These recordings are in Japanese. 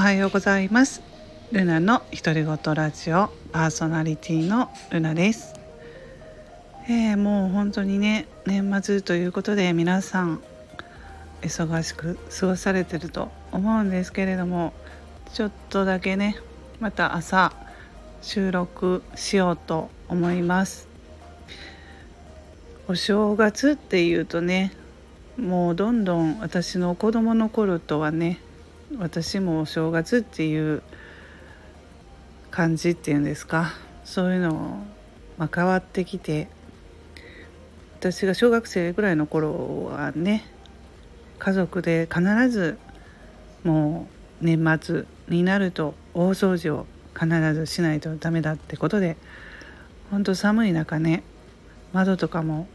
はようございます。ルナの独り言ラジオパーソナリティのルナです。えー、もう本当にね年末ということで皆さん忙しく過ごされてると思うんですけれどもちょっとだけねまた朝収録しようと思います。お正月っていうとねもうどんどん私の子供の頃とはね私もお正月っていう感じっていうんですか。そういうのま、変わってきて私が小学生ぐらいの頃はね家族で必ずもう年末になると大掃除を必ずしないとダメだってことで本当寒い中ね窓とかも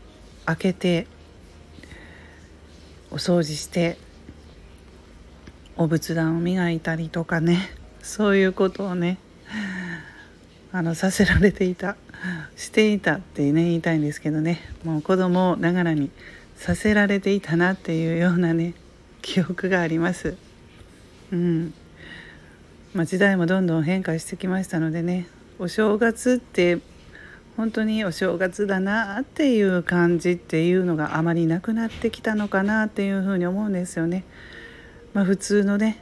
開けてお掃除してお仏壇を磨いたりとかねそういうことをねあのさせられていたしていたってね言いたいんですけどねもう子供ながらにさせられていたなっていうようなね記憶があります。うんまあ、時代もどんどん変化してきましたのでねお正月って本当にお正月だなっていう感じっていうのがあまりなくなってきたのかなっていうふうに思うんですよね。まあ、普通のね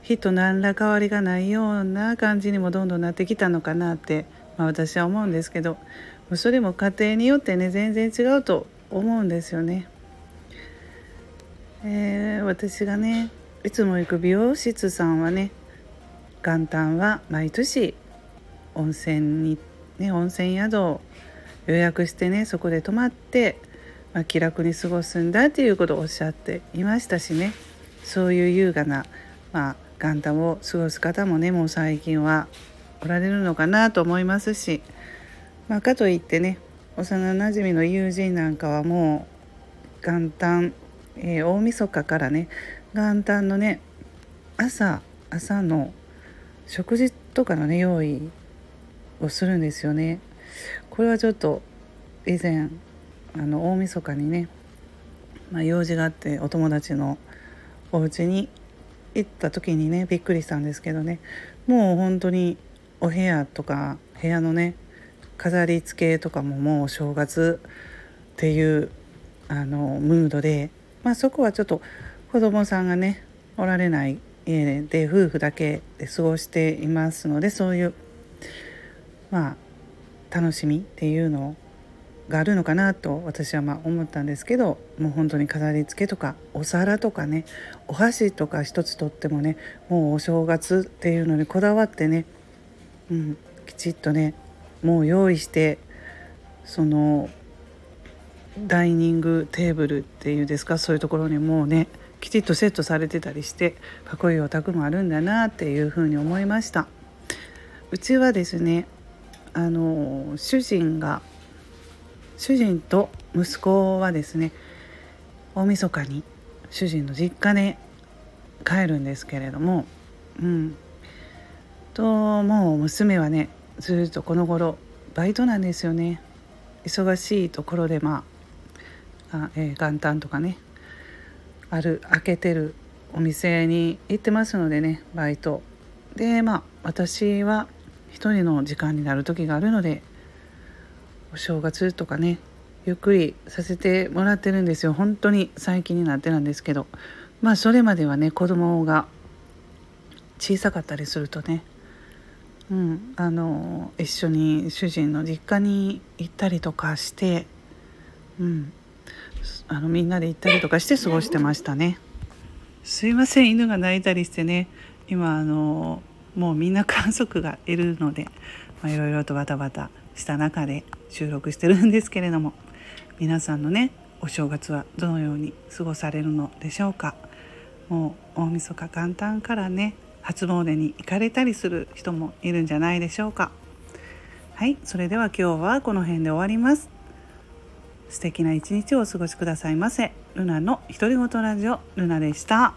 日と何ら変わりがないような感じにもどんどんなってきたのかなって、まあ、私は思うんですけどそれも家庭によってね全然違うと思うんですよね。えー、私がねいつも行く美容室さんはね元旦は毎年温泉にね温泉宿を予約してねそこで泊まって、まあ、気楽に過ごすんだっていうことをおっしゃっていましたしねそういう優雅な、まあ、元旦を過ごす方もねもう最近はおられるのかなと思いますし、まあ、かといってね幼なじみの友人なんかはもう元旦、えー、大晦日からね元旦のね朝朝の食事とかのね用意をするんですよね。これはちょっと以前あの大晦日にね、まあ、用事があってお友達のお家に行った時にねびっくりしたんですけどね。もう本当にお部屋とか部屋のね飾り付けとかももう正月っていうあのムードで、まあ、そこはちょっと子供さんがねおられない家で夫婦だけで過ごしていますのでそういうまあ楽しみっていうのをがあるのかなと私はま思ったんですけどもう本当に飾り付けとかお皿とかねお箸とか一つとってもねもうお正月っていうのにこだわってね、うん、きちっとねもう用意してそのダイニングテーブルっていうんですかそういうところにもうねきちっとセットされてたりしてかっこいいお宅もあるんだなっていうふうに思いました。うちはですねあの主人が主人と息子はですね大晦日に主人の実家に帰るんですけれどもうん。ともう娘はねずっとこの頃バイトなんですよね。忙しいところでまああ、えー、元旦とかねある開けてるお店に行ってますのでねバイト。でまあ私は一人の時間になる時があるのでお正月とかねゆっくりさせてもらってるんですよ本当に最近になってなんですけどまあそれまではね子供が小さかったりするとねうん、あの一緒に主人の実家に行ったりとかして、うん、あのみんなで行ったりとかして過ごしてましたね。すいません犬が鳴いたりしてね今あのもうみんな家族がいるのでまあいろいろとバタバタした中で収録してるんですけれども皆さんのねお正月はどのように過ごされるのでしょうか。もう大晦日元旦からね初詣に行かれたりする人もいるんじゃないでしょうか。はいそれでは今日はこの辺で終わります。素敵な一日をお過ごしくださいませ。ルナの独り言ラジオルナでした。